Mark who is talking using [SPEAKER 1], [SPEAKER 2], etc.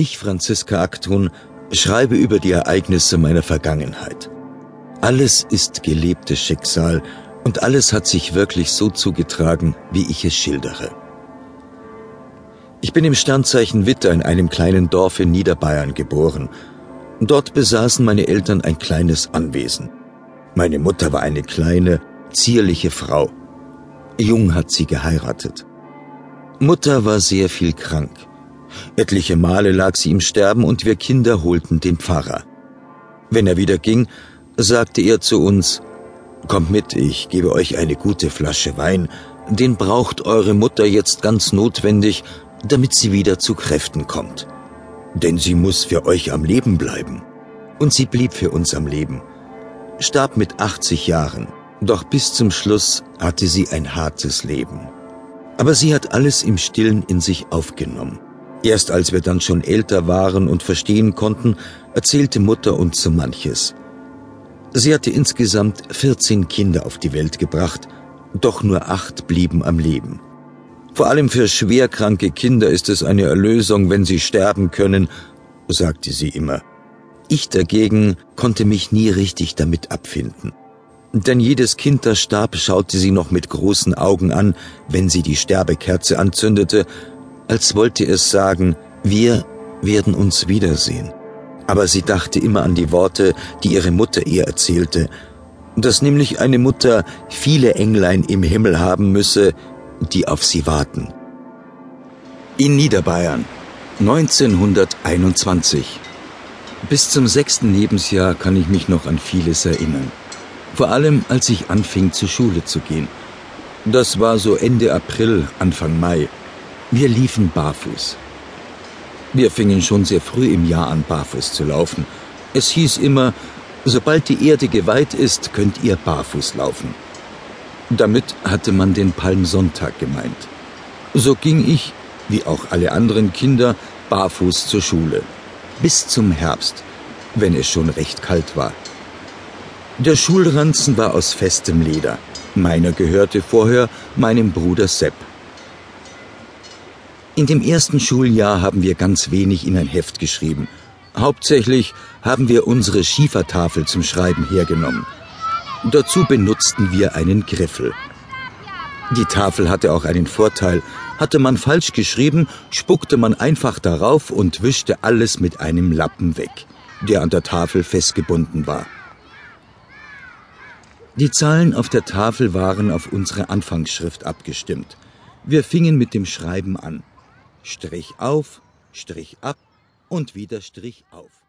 [SPEAKER 1] Ich, Franziska Aktun, schreibe über die Ereignisse meiner Vergangenheit. Alles ist gelebtes Schicksal und alles hat sich wirklich so zugetragen, wie ich es schildere. Ich bin im Sternzeichen Witter in einem kleinen Dorf in Niederbayern geboren. Dort besaßen meine Eltern ein kleines Anwesen. Meine Mutter war eine kleine, zierliche Frau. Jung hat sie geheiratet. Mutter war sehr viel krank. Etliche Male lag sie im Sterben und wir Kinder holten den Pfarrer. Wenn er wieder ging, sagte er zu uns, Kommt mit, ich gebe euch eine gute Flasche Wein, den braucht eure Mutter jetzt ganz notwendig, damit sie wieder zu Kräften kommt. Denn sie muss für euch am Leben bleiben. Und sie blieb für uns am Leben. Starb mit 80 Jahren, doch bis zum Schluss hatte sie ein hartes Leben. Aber sie hat alles im stillen in sich aufgenommen. Erst als wir dann schon älter waren und verstehen konnten, erzählte Mutter uns so manches. Sie hatte insgesamt 14 Kinder auf die Welt gebracht, doch nur acht blieben am Leben. Vor allem für schwerkranke Kinder ist es eine Erlösung, wenn sie sterben können, sagte sie immer. Ich dagegen konnte mich nie richtig damit abfinden. Denn jedes Kind, das starb, schaute sie noch mit großen Augen an, wenn sie die Sterbekerze anzündete, als wollte es sagen, wir werden uns wiedersehen. Aber sie dachte immer an die Worte, die ihre Mutter ihr erzählte, dass nämlich eine Mutter viele Englein im Himmel haben müsse, die auf sie warten. In Niederbayern 1921. Bis zum sechsten Lebensjahr kann ich mich noch an vieles erinnern. Vor allem, als ich anfing, zur Schule zu gehen. Das war so Ende April, Anfang Mai. Wir liefen barfuß. Wir fingen schon sehr früh im Jahr an, barfuß zu laufen. Es hieß immer, sobald die Erde geweiht ist, könnt ihr barfuß laufen. Damit hatte man den Palmsonntag gemeint. So ging ich, wie auch alle anderen Kinder, barfuß zur Schule. Bis zum Herbst, wenn es schon recht kalt war. Der Schulranzen war aus festem Leder. Meiner gehörte vorher meinem Bruder Sepp. In dem ersten Schuljahr haben wir ganz wenig in ein Heft geschrieben. Hauptsächlich haben wir unsere Schiefertafel zum Schreiben hergenommen. Dazu benutzten wir einen Griffel. Die Tafel hatte auch einen Vorteil. Hatte man falsch geschrieben, spuckte man einfach darauf und wischte alles mit einem Lappen weg, der an der Tafel festgebunden war. Die Zahlen auf der Tafel waren auf unsere Anfangsschrift abgestimmt. Wir fingen mit dem Schreiben an. Strich auf, Strich ab und wieder Strich auf.